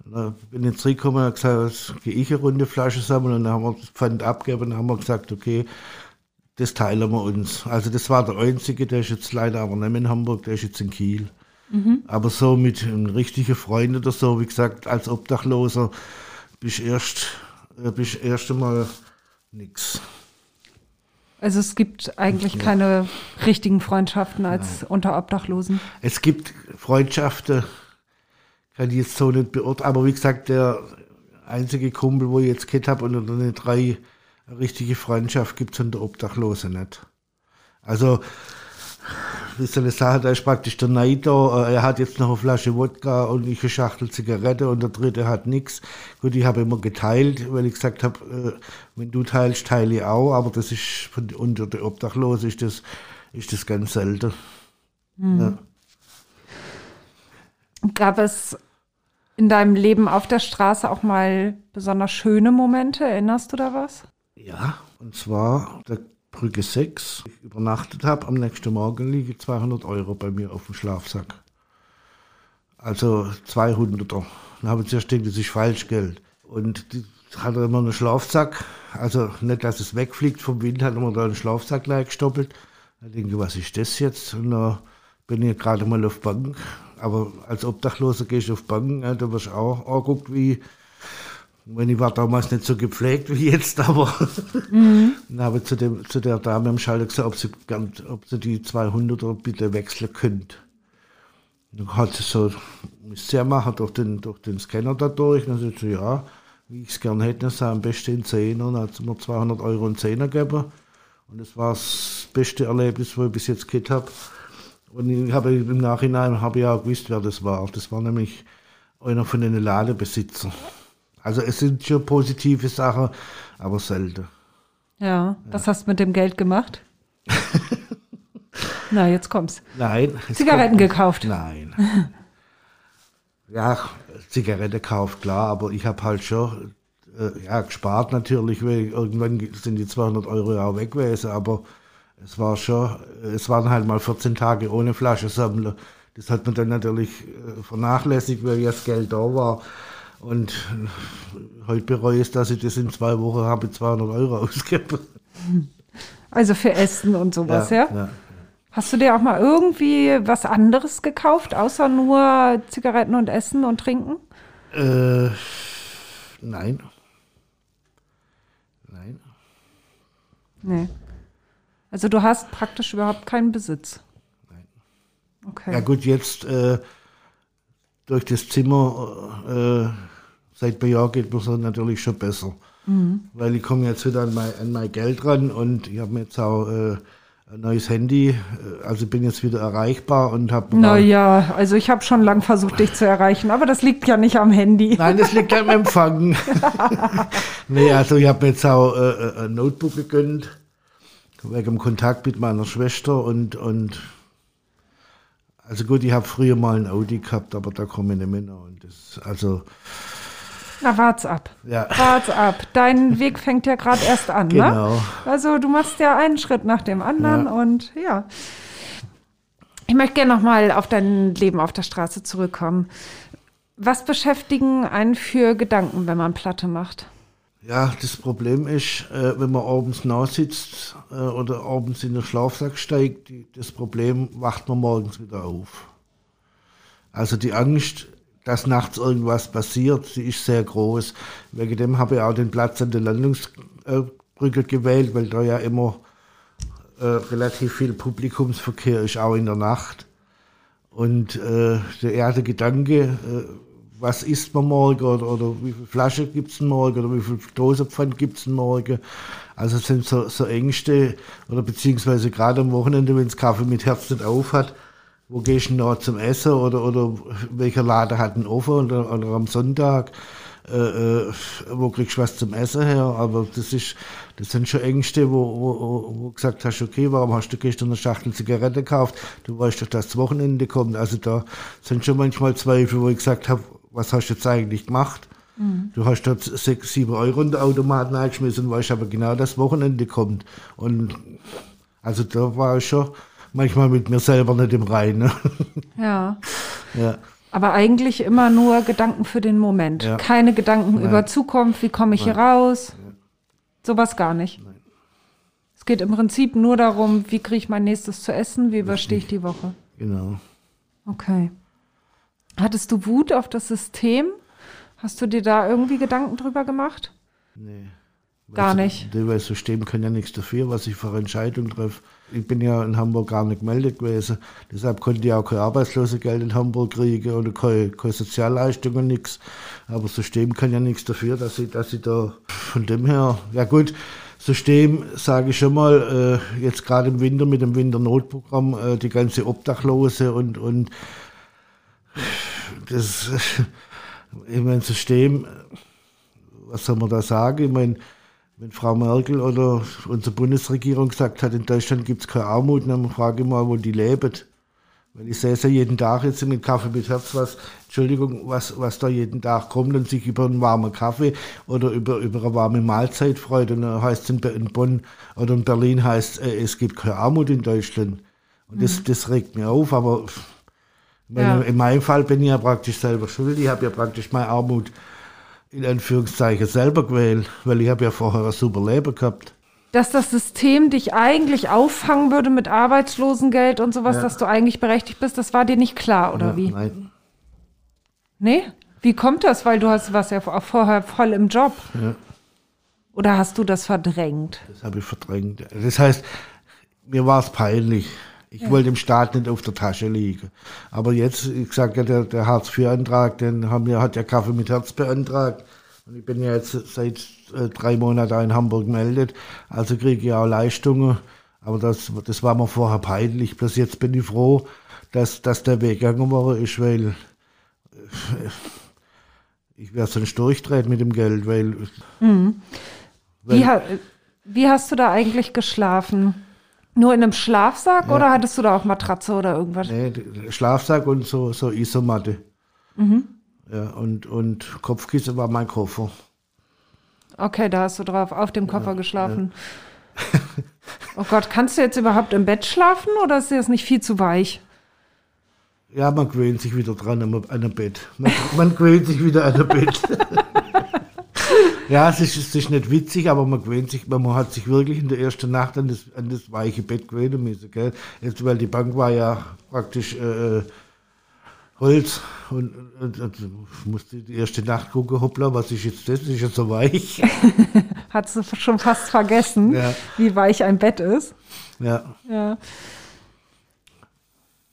Speaker 1: Und dann bin ich zurückgekommen und habe gesagt, jetzt gehe ich eine Runde Flasche sammeln und dann haben wir das Pfand abgegeben und dann haben wir gesagt, okay, das teilen wir uns. Also das war der einzige, der ist jetzt leider aber nicht mehr in Hamburg, der ist jetzt in Kiel. Aber so mit einem richtigen Freund oder so, wie gesagt, als Obdachloser bist erst, äh, bist erst einmal nix.
Speaker 3: Also es gibt eigentlich keine richtigen Freundschaften als unter Obdachlosen.
Speaker 1: Es gibt Freundschaften, kann ich jetzt so nicht beurteilen, aber wie gesagt, der einzige Kumpel, wo ich jetzt gehabt habe, und eine drei richtige Freundschaft gibt es unter Obdachlosen nicht. Also, sagen, da ist praktisch der Neid da, äh, er hat jetzt noch eine Flasche Wodka und ich eine Schachtel Zigarette und der dritte hat nichts. Gut, ich habe immer geteilt, weil ich gesagt habe, äh, wenn du teilst, teile ich auch, aber das ist von, unter den Obdachlosen ist das, ist das ganz selten. Ja.
Speaker 3: Gab es in deinem Leben auf der Straße auch mal besonders schöne Momente? Erinnerst du da was?
Speaker 1: Ja, und zwar der Brücke 6. Ich übernachtet habe, am nächsten Morgen liege 200 Euro bei mir auf dem Schlafsack. Also 200er. Dann habe ich zuerst gedacht, das ist Falschgeld. Und die hat er immer einen Schlafsack, also nicht, dass es wegfliegt vom Wind, hat er mir da einen Schlafsack gestoppelt. Da denke ich, was ist das jetzt? Und dann bin ich gerade mal auf Bank. Aber als Obdachloser gehe ich auf Bank, da wirst du auch angeguckt, wie, wenn ich war damals nicht so gepflegt wie jetzt, aber dann habe ich zu, dem, zu der Dame am Schalter gesagt, ob sie, ob sie die 200er bitte wechseln könnte. Dann hat sie so, müsst ihr machen, durch den, durch den Scanner da durch. Und dann sagt sie, ja, wie ich es gerne hätte, dann sei am besten in Zehner. Dann hat sie mir 200 Euro in Zehner gegeben. Und das war das beste Erlebnis, was ich bis jetzt gehabt habe. Und ich habe im Nachhinein habe ich auch gewusst, wer das war. Das war nämlich einer von den Ladebesitzern. Also es sind schon positive Sachen, aber selten.
Speaker 3: Ja, was hast du mit dem Geld gemacht? Na, jetzt kommt's.
Speaker 1: Nein.
Speaker 3: Zigaretten
Speaker 1: kommt-
Speaker 3: gekauft.
Speaker 1: Nein. ja, Zigarette gekauft, klar, aber ich habe halt schon äh, ja, gespart natürlich, weil irgendwann sind die 200 Euro ja auch weg gewesen, aber es war schon, es waren halt mal 14 Tage ohne Flasche sammeln. Das hat man dann natürlich äh, vernachlässigt, weil ja das Geld da war. Und heute bereue ich es, dass ich das in zwei Wochen habe 200 Euro ausgegeben.
Speaker 3: Also für Essen und sowas, ja?
Speaker 1: ja.
Speaker 3: Hast du dir auch mal irgendwie was anderes gekauft, außer nur Zigaretten und Essen und Trinken?
Speaker 1: Äh, nein. Nein.
Speaker 3: Nee. Also du hast praktisch überhaupt keinen Besitz.
Speaker 1: Nein.
Speaker 3: Okay.
Speaker 1: Ja gut, jetzt äh, durch das Zimmer, äh, seit ein Jahr geht mir so natürlich schon besser. Weil ich komme jetzt wieder an mein, an mein Geld ran und ich habe mir jetzt auch äh, ein neues Handy, äh, also bin jetzt wieder erreichbar und habe...
Speaker 3: Naja, also ich habe schon lang versucht, dich zu erreichen, aber das liegt ja nicht am Handy.
Speaker 1: Nein, das liegt am Empfang. nee, also ich habe mir jetzt auch äh, ein Notebook gegönnt, wegen Kontakt mit meiner Schwester und, und also gut, ich habe früher mal ein Audi gehabt, aber da komme ich nicht mehr. Und das, also,
Speaker 3: Na, wart's ab.
Speaker 1: ja,
Speaker 3: Wart's ab. Dein Weg fängt ja gerade erst an, ne?
Speaker 1: genau.
Speaker 3: Also du machst ja einen Schritt nach dem anderen
Speaker 1: Ja.
Speaker 3: und ja. Ich möchte gerne nochmal auf dein Leben auf der Straße zurückkommen. Was beschäftigen einen für Gedanken, wenn man Platte macht?
Speaker 1: Ja, das Problem ist, äh, wenn man abends nachsitzt äh, oder abends in den Schlafsack steigt, die, das Problem wacht man morgens wieder auf. Also die Angst, dass nachts irgendwas passiert, die ist sehr groß. Wegen dem habe ich auch den Platz an der Landungsbrücke gewählt, weil da ja immer äh, relativ viel Publikumsverkehr ist, auch in der Nacht. Und äh, der erste Gedanke, äh, was isst man morgen oder, oder wie viel Flasche gibt es morgen oder wie viel Dosenpfand gibt es morgen. Also sind so, so Ängste oder beziehungsweise gerade am Wochenende, wenn es Kaffee mit Herz nicht auf hat, wo gehst du noch zum Essen oder, oder welcher Laden hat einen offen oder, oder am Sonntag, äh, äh, wo kriegst du was zum Essen her? Aber das ist, das sind schon Ängste, wo, wo, wo gesagt hast, okay, warum hast du gestern eine Schachtel Zigarette gekauft? Du weißt doch, dass das Wochenende kommt. Also da sind schon manchmal Zweifel, wo ich gesagt habe, was hast du jetzt eigentlich gemacht? Mhm. Du hast dort sechs, sieben Euro in den Automaten eingeschmissen und weißt aber genau, dass Wochenende kommt. Und also da war ich schon manchmal mit mir selber nicht im Reinen.
Speaker 3: Ja. ja. Aber eigentlich immer nur Gedanken für den Moment. Ja. Keine Gedanken Nein. über Zukunft, wie komme ich Nein. hier raus. Sowas gar nicht. Nein. Es geht im Prinzip nur darum, wie kriege ich mein nächstes zu essen, wie überstehe ich die Woche.
Speaker 1: Genau.
Speaker 3: Okay. Hattest du Wut auf das System? Hast du dir da irgendwie Gedanken drüber gemacht?
Speaker 1: Nee.
Speaker 3: Gar nicht.
Speaker 1: Das System kann ja nichts dafür, was ich für Entscheidungen treffe. Ich bin ja in Hamburg gar nicht gemeldet gewesen. Deshalb konnte ich auch kein Arbeitslosengeld in Hamburg kriegen oder keine, keine Sozialleistungen, nichts. Aber das System kann ja nichts dafür, dass ich, dass ich da von dem her, ja gut, System, sage ich schon mal, äh, jetzt gerade im Winter mit dem Winternotprogramm, äh, die ganze Obdachlose und, und das, ich mein System, was soll man da sagen? Ich meine, wenn Frau Merkel oder unsere Bundesregierung gesagt hat, in Deutschland gibt es keine Armut, dann frage ich mal, wo die leben. Weil ich sehe ja jeden Tag jetzt mit Kaffee mit Herz, was, Entschuldigung, was, was da jeden Tag kommt und sich über einen warmen Kaffee oder über, über eine warme Mahlzeit freut. Und dann heißt es in, in Bonn oder in Berlin heißt äh, es gibt keine Armut in Deutschland. Und das, mhm. das regt mir auf, aber ja. in meinem Fall bin ich ja praktisch selber schuld. Ich habe ja praktisch meine Armut in Anführungszeichen selber gewählt, weil ich habe ja vorher ein super Leben gehabt.
Speaker 3: Dass das System dich eigentlich auffangen würde mit Arbeitslosengeld und sowas, ja. dass du eigentlich berechtigt bist, das war dir nicht klar, oder ja, wie?
Speaker 1: Nein.
Speaker 3: Nee? Wie kommt das? Weil du hast was ja vorher voll im Job.
Speaker 1: Ja.
Speaker 3: Oder hast du das verdrängt?
Speaker 1: Das habe ich verdrängt. Das heißt, mir war es peinlich. Ich ja. wollte dem Staat nicht auf der Tasche liegen. Aber jetzt, ich sage ja, der, der Hartz-IV-Antrag, den haben wir, hat der Kaffee mit Herz beantragt. Und ich bin ja jetzt seit äh, drei Monaten in Hamburg gemeldet. Also kriege ich auch Leistungen. Aber das, das war mir vorher peinlich. Bis jetzt bin ich froh, dass, dass der Weg gegangen worden ist, weil äh, ich werde sonst durchdreht mit dem Geld, weil.
Speaker 3: Mhm. weil wie, wie hast du da eigentlich geschlafen? Nur in einem Schlafsack ja. oder hattest du da auch Matratze oder irgendwas?
Speaker 1: Nee, Schlafsack und so, so Isomatte. Mhm. Ja, und, und Kopfkissen war mein Koffer.
Speaker 3: Okay, da hast du drauf auf dem Koffer ja, geschlafen. Ja. oh Gott, kannst du jetzt überhaupt im Bett schlafen oder ist das nicht viel zu weich?
Speaker 1: Ja, man gewöhnt sich wieder dran an einem Bett. Man, man gewöhnt sich wieder an ein Bett. Ja, es ist, es ist nicht witzig, aber man gewöhnt sich, man hat sich wirklich in der ersten Nacht an das, an das weiche Bett gewöhnen müssen, gell? Jetzt, weil die Bank war ja praktisch äh, Holz und, und, und, musste die erste Nacht gucken, hoppla, was ist jetzt das? Ist ja so weich.
Speaker 3: hat sie schon fast vergessen, ja. wie weich ein Bett ist.
Speaker 1: Ja.
Speaker 3: Ja.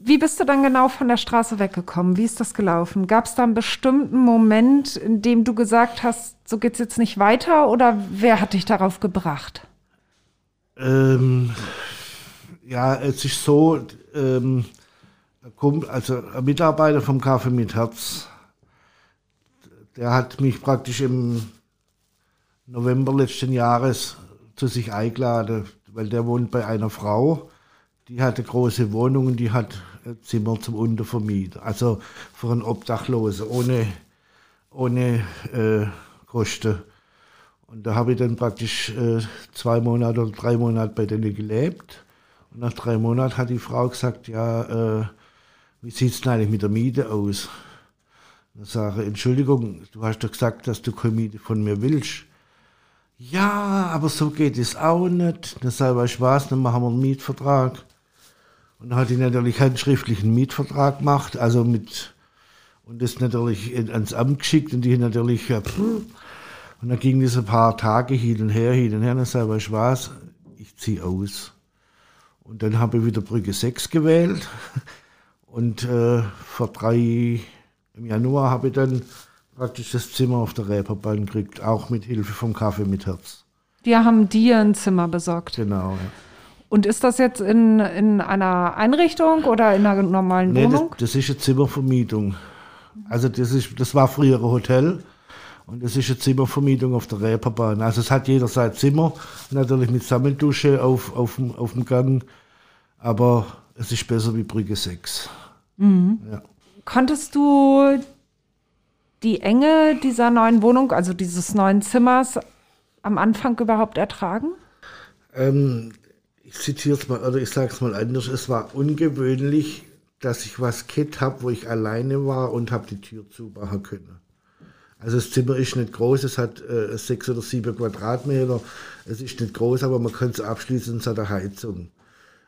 Speaker 3: Wie bist du dann genau von der Straße weggekommen? Wie ist das gelaufen? Gab es da einen bestimmten Moment, in dem du gesagt hast, so geht es jetzt nicht weiter oder wer hat dich darauf gebracht?
Speaker 1: Ähm, ja, es ist so, ähm, also ein Mitarbeiter vom Kaffee mit Herz, der hat mich praktisch im November letzten Jahres zu sich eingeladen, weil der wohnt bei einer Frau, die hatte große Wohnungen, die hat Zimmer zum Untervermieten. Also für einen Obdachlosen, ohne, ohne äh, Kosten. Und da habe ich dann praktisch äh, zwei Monate oder drei Monate bei denen gelebt. Und nach drei Monaten hat die Frau gesagt, ja, äh, wie sieht es denn eigentlich mit der Miete aus? Dann sage ich, Entschuldigung, du hast doch gesagt, dass du keine Miete von mir willst. Ja, aber so geht es auch nicht. Dann sage ich, was, dann machen wir einen Mietvertrag. Und dann hat die natürlich einen schriftlichen Mietvertrag gemacht, also mit, und das natürlich ans Amt geschickt und die natürlich, ja, und dann ging das ein paar Tage hin und her, hin und her, und dann sage ich, was, ich ziehe aus. Und dann habe ich wieder Brücke 6 gewählt und äh, vor drei, im Januar habe ich dann praktisch das Zimmer auf der Reeperbahn gekriegt, auch mit Hilfe vom Kaffee mit Herz.
Speaker 3: Die haben dir ein Zimmer besorgt.
Speaker 1: Genau, ja.
Speaker 3: Und ist das jetzt in, in einer Einrichtung oder in einer normalen
Speaker 1: Nee, das,
Speaker 3: Wohnung?
Speaker 1: das ist eine Zimmervermietung. Also das, ist, das war früher ein Hotel und das ist eine Zimmervermietung auf der Reeperbahn. Also es hat jeder sein Zimmer, natürlich mit Sammeldusche auf, auf, dem, auf dem Gang, aber es ist besser wie Brücke 6. Ja.
Speaker 3: Konntest du die Enge dieser neuen Wohnung, also dieses neuen Zimmers, am Anfang überhaupt ertragen?
Speaker 1: Ähm, ich zitiere es mal, oder ich sage es mal anders, es war ungewöhnlich, dass ich was Kit habe, wo ich alleine war und habe die Tür zumachen können. Also das Zimmer ist nicht groß, es hat äh, sechs oder sieben Quadratmeter. Es ist nicht groß, aber man kann es abschließen, es hat eine Heizung.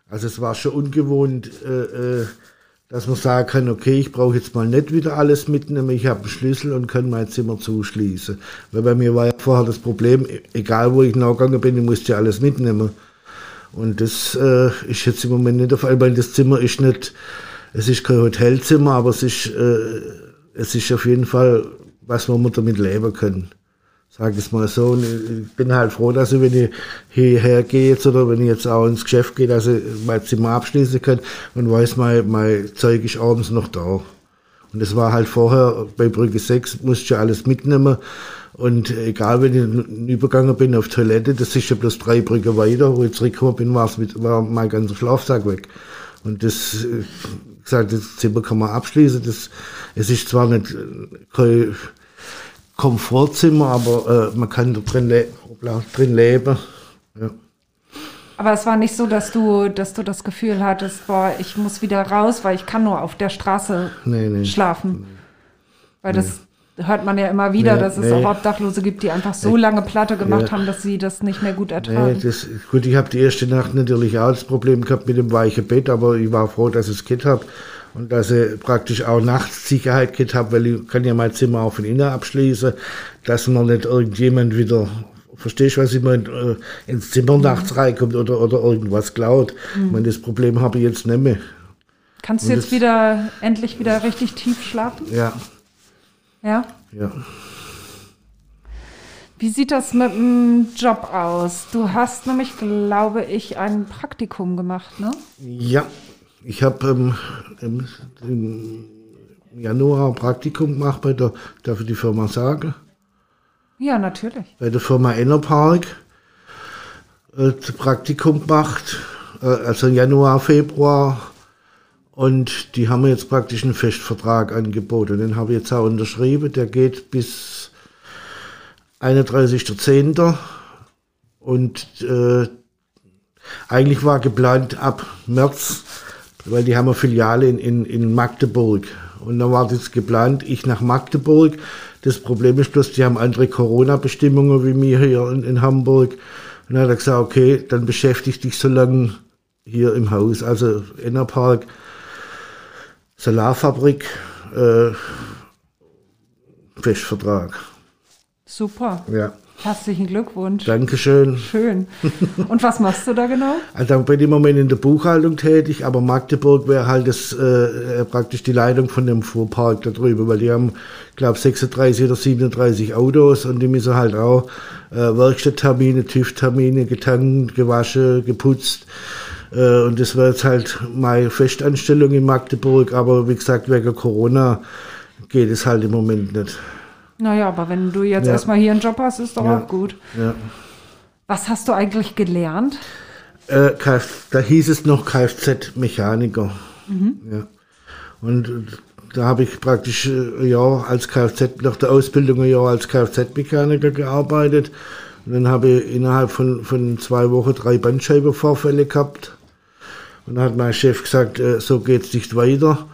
Speaker 1: Also es war schon ungewohnt, äh, äh, dass man sagen kann, okay, ich brauche jetzt mal nicht wieder alles mitnehmen, ich habe einen Schlüssel und kann mein Zimmer zuschließen. Weil bei mir war ja vorher das Problem, e- egal wo ich nachgegangen bin, ich musste ja alles mitnehmen. Und das äh, ist jetzt im Moment nicht der Fall, weil das Zimmer ist nicht, es ist kein Hotelzimmer, aber es ist, äh, es ist auf jeden Fall, was man damit leben kann. Sag es mal so. Und ich bin halt froh, dass ich, wenn ich hierher gehe jetzt oder wenn ich jetzt auch ins Geschäft gehe, dass ich mein Zimmer abschließen kann und weiß, mein, mein Zeug ist abends noch da. Und das war halt vorher bei Brücke 6, musste ich alles mitnehmen. Und egal, wenn ich übergegangen bin auf Toilette, das ist ja bloß drei Brücke weiter, wo ich zurückgekommen bin, war's mit, war mein ganzer Schlafsack weg. Und das, gesagt, das Zimmer kann man abschließen. Das, es ist zwar nicht äh, kein Komfortzimmer, aber äh, man kann da drin, le drin leben. Ja.
Speaker 3: Aber es war nicht so, dass du, dass du das Gefühl hattest, boah, ich muss wieder raus, weil ich kann nur auf der Straße
Speaker 1: Nee, nee.
Speaker 3: schlafen. Weil das hört man ja immer wieder,
Speaker 1: Nee,
Speaker 3: dass es
Speaker 1: nee.
Speaker 3: auch Obdachlose gibt, die einfach so lange Platte gemacht
Speaker 1: Ja.
Speaker 3: haben, dass sie das nicht mehr gut
Speaker 1: Nee,
Speaker 3: ertragen.
Speaker 1: das, gut, ich habe die erste Nacht natürlich auch das Problem gehabt mit dem weichen Bett, aber ich war froh, dass ich das Kit habe und dass ich praktisch auch nachts Sicherheit Kit habe, weil ich kann ja mein Zimmer auch von innen abschließen, dass man nicht irgendjemand wieder, verstehst du, was ich meine, äh, ins Zimmer nachts reinkommt oder, oder irgendwas klaut. Ich meine, das Problem habe ich jetzt nicht mehr.
Speaker 3: Kannst du jetzt wieder endlich wieder richtig tief schlafen?
Speaker 1: Ja,
Speaker 3: Ja.
Speaker 1: ja.
Speaker 3: Wie sieht das mit dem Job aus? Du hast nämlich, glaube ich, ein Praktikum gemacht, ne?
Speaker 1: Ja, ich habe ähm, im, im Januar ein Praktikum gemacht bei der, darf ich die Firma sagen?
Speaker 3: Ja, natürlich.
Speaker 1: bei der Firma Ennerpark äh, das Praktikum gemacht, äh, also Januar, Februar. Und die haben mir jetzt praktisch einen Festvertrag angeboten. Den habe ich jetzt auch unterschrieben. Der geht bis 31.10. Und äh, eigentlich war geplant ab März, weil die haben eine Filiale in, in, in Magdeburg. Und dann war das geplant, ich nach Magdeburg. Das Problem ist bloß, die haben andere Corona-Bestimmungen wie wir hier in, in Hamburg. Und dann hat er gesagt, okay, dann beschäftige dich so lange hier im Haus. Also Ennerpark, Solarfabrik, äh, Festvertrag.
Speaker 3: Super.
Speaker 1: Ja,
Speaker 3: Herzlichen Glückwunsch.
Speaker 1: Dankeschön.
Speaker 3: Schön. Und was machst du da genau?
Speaker 1: Also ich bin im Moment in der Buchhaltung tätig, aber Magdeburg wäre halt das, äh, praktisch die Leitung von dem Fuhrpark da drüber, weil die haben, glaube 36 oder 37 Autos und die müssen halt auch äh, Werkstatttermine, TÜV-Termine getankt, gewaschen, geputzt. Äh, und das wäre jetzt halt meine Festanstellung in Magdeburg, aber wie gesagt, wegen Corona geht es halt im Moment nicht.
Speaker 3: Naja, aber wenn du jetzt
Speaker 1: Ja.
Speaker 3: erstmal hier einen Job hast, ist doch
Speaker 1: Ja.
Speaker 3: auch gut.
Speaker 1: Ja.
Speaker 3: Was hast du eigentlich gelernt?
Speaker 1: Äh, Kf da hieß es noch Kfz-Mechaniker. Ja. Und da habe ich praktisch äh, ja als Kfz nach der Ausbildung ein Jahr als Kfz-Mechaniker gearbeitet. Und dann habe ich innerhalb von, von zwei Wochen drei Bandscheibenvorfälle gehabt. Und dann hat mein Chef gesagt, äh, so geht's nicht weiter.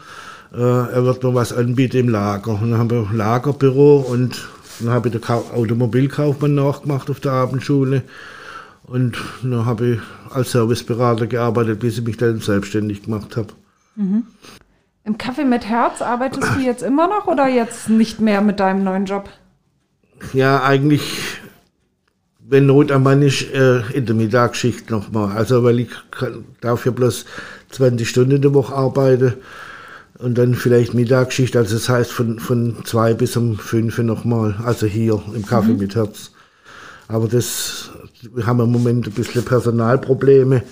Speaker 1: Äh, er wird mir was anbieten im Lager. Und dann haben wir ein Lagerbüro und dann habe ich den Kau- Automobilkaufmann nachgemacht auf der Abendschule. Und dann habe ich als Serviceberater gearbeitet, bis ich mich dann selbstständig gemacht habe.
Speaker 3: Im Kaffee mit Herz arbeitest du jetzt immer noch oder jetzt nicht mehr mit deinem neuen Job?
Speaker 1: Ja, eigentlich, wenn Not am Mann ist, äh, in der Mittagsschicht nochmal. Also, weil ich kann, darf ja bloß 20 Stunden in der Woche arbeiten und dann vielleicht Mittagsschicht. Also, das heißt von, von zwei bis um fünf nochmal. Also hier im Kaffee mit Herz. Aber das, wir haben im Moment ein bisschen Personalprobleme.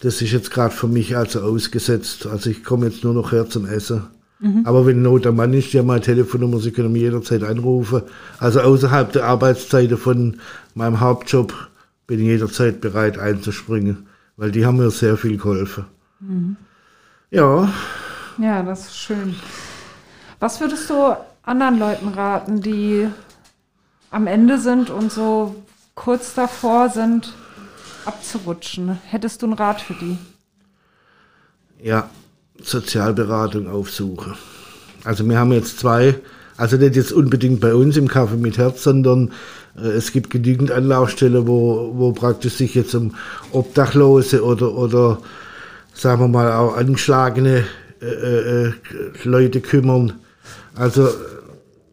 Speaker 1: das ist jetzt gerade für mich also ausgesetzt. Also ich komme jetzt nur noch her zum Essen. Mhm. Aber wenn Not am Mann ist, ja meine Telefonnummer, Sie können mich jederzeit anrufen. Also außerhalb der Arbeitszeiten von meinem Hauptjob bin ich jederzeit bereit einzuspringen, weil die haben mir sehr viel geholfen. Mhm. Ja.
Speaker 3: Ja, das ist schön. Was würdest du anderen Leuten raten, die am Ende sind und so kurz davor sind, abzurutschen? Hättest du einen Rat für die?
Speaker 1: Ja, Sozialberatung aufsuchen. Also wir haben jetzt zwei, also nicht jetzt unbedingt bei uns im Kaffee mit Herz, sondern äh, es gibt genügend Anlaufstellen, wo, wo praktisch sich jetzt um Obdachlose oder, oder sagen wir mal auch angeschlagene äh, äh, Leute kümmern. Also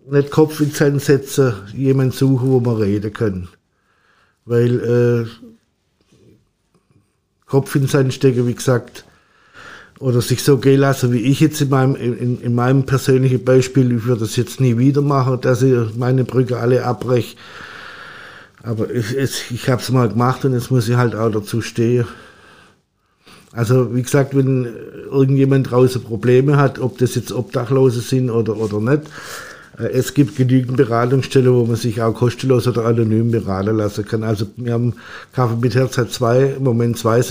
Speaker 1: nicht Kopf ins Sand setzen, jemanden suchen, wo man reden kann. Weil äh, Kopf ins Sand stecken, wie gesagt, oder sich so gehen lassen, wie ich jetzt in meinem, in, in meinem persönlichen Beispiel, ich würde das jetzt nie wieder machen, dass ich meine Brücke alle abbreche. Aber ich, ich, habe es mal gemacht und jetzt muss ich halt auch dazu stehen. Also wie gesagt, wenn irgendjemand draußen Probleme hat, ob das jetzt Obdachlose sind oder, oder nicht, äh, es gibt genügend Beratungsstellen, wo man sich auch kostenlos oder anonym beraten lassen kann. Also wir haben Kaffee mit Herz hat zwei, im Moment zwei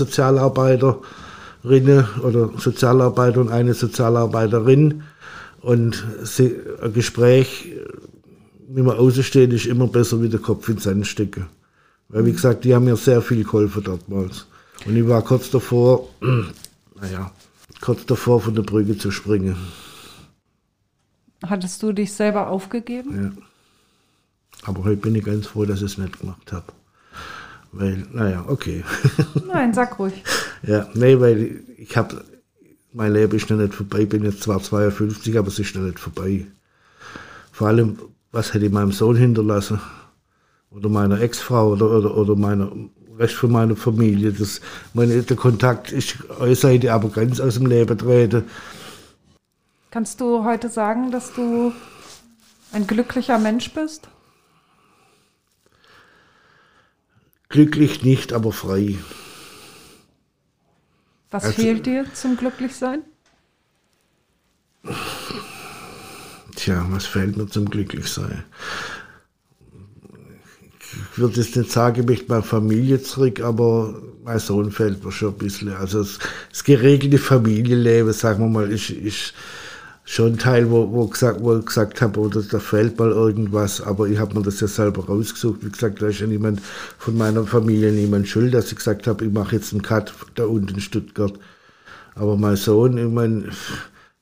Speaker 1: Sozialarbeiterinnen oder Sozialarbeiter und eine Sozialarbeiterin. Und sie, ein Gespräch wie man außensteht, ist immer besser wie der Kopf ins Sand stecken. Weil wie gesagt, die haben mir sehr viel geholfen damals. Und ich war kurz davor, naja, kurz davor von der Brücke zu springen.
Speaker 3: Hattest du dich selber aufgegeben?
Speaker 1: Ja. Aber heute bin ich ganz froh, dass ich es nicht gemacht habe. Weil, naja, okay.
Speaker 3: Nein, sag ruhig.
Speaker 1: ja, nee, weil ich habe, mein Leben ist noch nicht vorbei. Ich bin jetzt zwar 52, aber es ist noch nicht vorbei. Vor allem, was hätte ich meinem Sohn hinterlassen? Oder meiner Ex-Frau oder, oder, oder meiner Rest von meiner Familie. Das, meine, der Kontakt ist äußerlich aber ganz aus dem Leben treten.
Speaker 3: Kannst du heute sagen, dass du ein glücklicher Mensch bist?
Speaker 1: Glücklich nicht, aber frei.
Speaker 3: Was also, fehlt dir zum Glücklichsein?
Speaker 1: Tja, was fehlt mir zum Glücklichsein? Ich würde jetzt nicht sagen, ich möchte meine Familie zurück, aber mein Sohn fehlt mir schon ein bisschen. Also das, das geregelte Familienleben, sagen wir mal, ist, ist schon ein Teil, wo, wo, gesagt, wo ich gesagt habe, oder da fehlt mal irgendwas, aber ich habe mir das ja selber rausgesucht. Wie gesagt, da ist ja niemand von meiner Familie niemand schuld, dass ich gesagt habe, ich mache jetzt einen Cut da unten in Stuttgart. Aber mein Sohn, ich meine,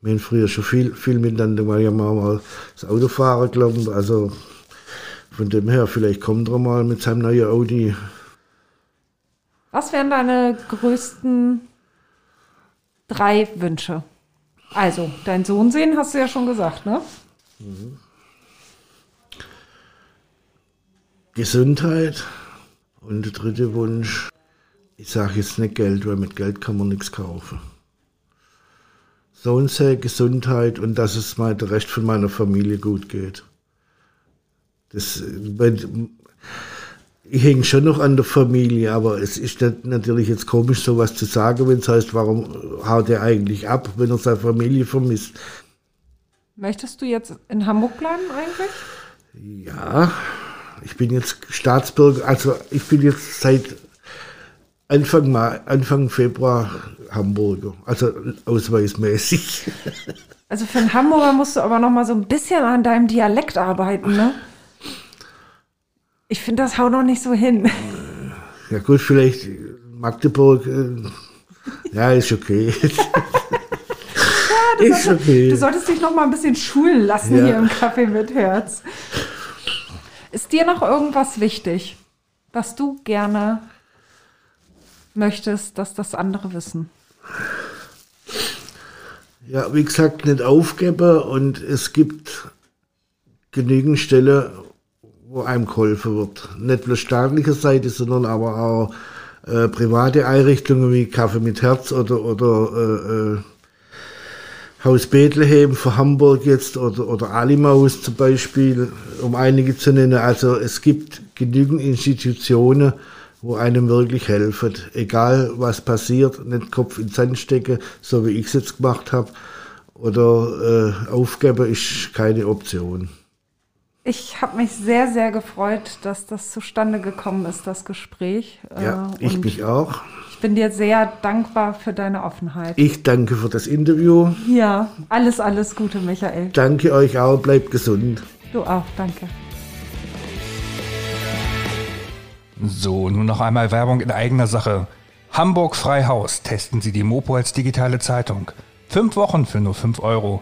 Speaker 1: wir haben früher schon viel, viel miteinander, weil ich mal das Autofahren gelernt. Also von dem her, vielleicht kommt er mal mit seinem neuen Audi.
Speaker 3: Was wären deine größten drei Wünsche? Also, dein Sohn sehen, hast du ja schon gesagt, ne? Mhm.
Speaker 1: Gesundheit. Und der dritte Wunsch, ich sage jetzt nicht Geld, weil mit Geld kann man nichts kaufen. Sohn sehr Gesundheit und dass es der Rest von meiner Familie gut geht. Das, ich hänge schon noch an der Familie, aber es ist natürlich jetzt komisch, sowas zu sagen, wenn es heißt, warum haut er eigentlich ab, wenn er seine Familie vermisst.
Speaker 3: Möchtest du jetzt in Hamburg bleiben eigentlich?
Speaker 1: Ja, ich bin jetzt Staatsbürger, also ich bin jetzt seit Anfang, Mai, Anfang Februar Hamburger, also ausweismäßig.
Speaker 3: Also für einen Hamburger musst du aber noch mal so ein bisschen an deinem Dialekt arbeiten, ne? Ich finde, das haut noch nicht so hin.
Speaker 1: Ja gut, vielleicht Magdeburg, äh, ja, ist okay. ja,
Speaker 3: du, ist solltest, okay. du solltest dich noch mal ein bisschen schulen lassen ja. hier im Kaffee mit Herz. Ist dir noch irgendwas wichtig, was du gerne möchtest, dass das andere wissen?
Speaker 1: Ja, wie gesagt, nicht aufgeben und es gibt genügend Stellen, wo einem geholfen wird. Nicht bloß staatlicher Seite, sondern aber auch äh, private Einrichtungen wie Kaffee mit Herz oder, oder äh, äh, Haus Bethlehem für Hamburg jetzt oder, oder Alimaus zum Beispiel, um einige zu nennen. Also es gibt genügend Institutionen, wo einem wirklich helfen. Egal was passiert, nicht Kopf in den Sand stecken, so wie ich es jetzt gemacht habe. Oder äh, aufgeben ist keine Option.
Speaker 3: Ich habe mich sehr, sehr gefreut, dass das zustande gekommen ist, das Gespräch.
Speaker 1: Ja, äh, ich mich auch.
Speaker 3: Ich bin dir sehr dankbar für deine Offenheit.
Speaker 1: Ich danke für das Interview.
Speaker 3: Ja, alles, alles Gute, Michael.
Speaker 1: Danke euch auch, bleibt gesund.
Speaker 3: Du auch, danke.
Speaker 2: So, nun noch einmal Werbung in eigener Sache. Hamburg Freihaus testen Sie die Mopo als digitale Zeitung. Fünf Wochen für nur fünf Euro.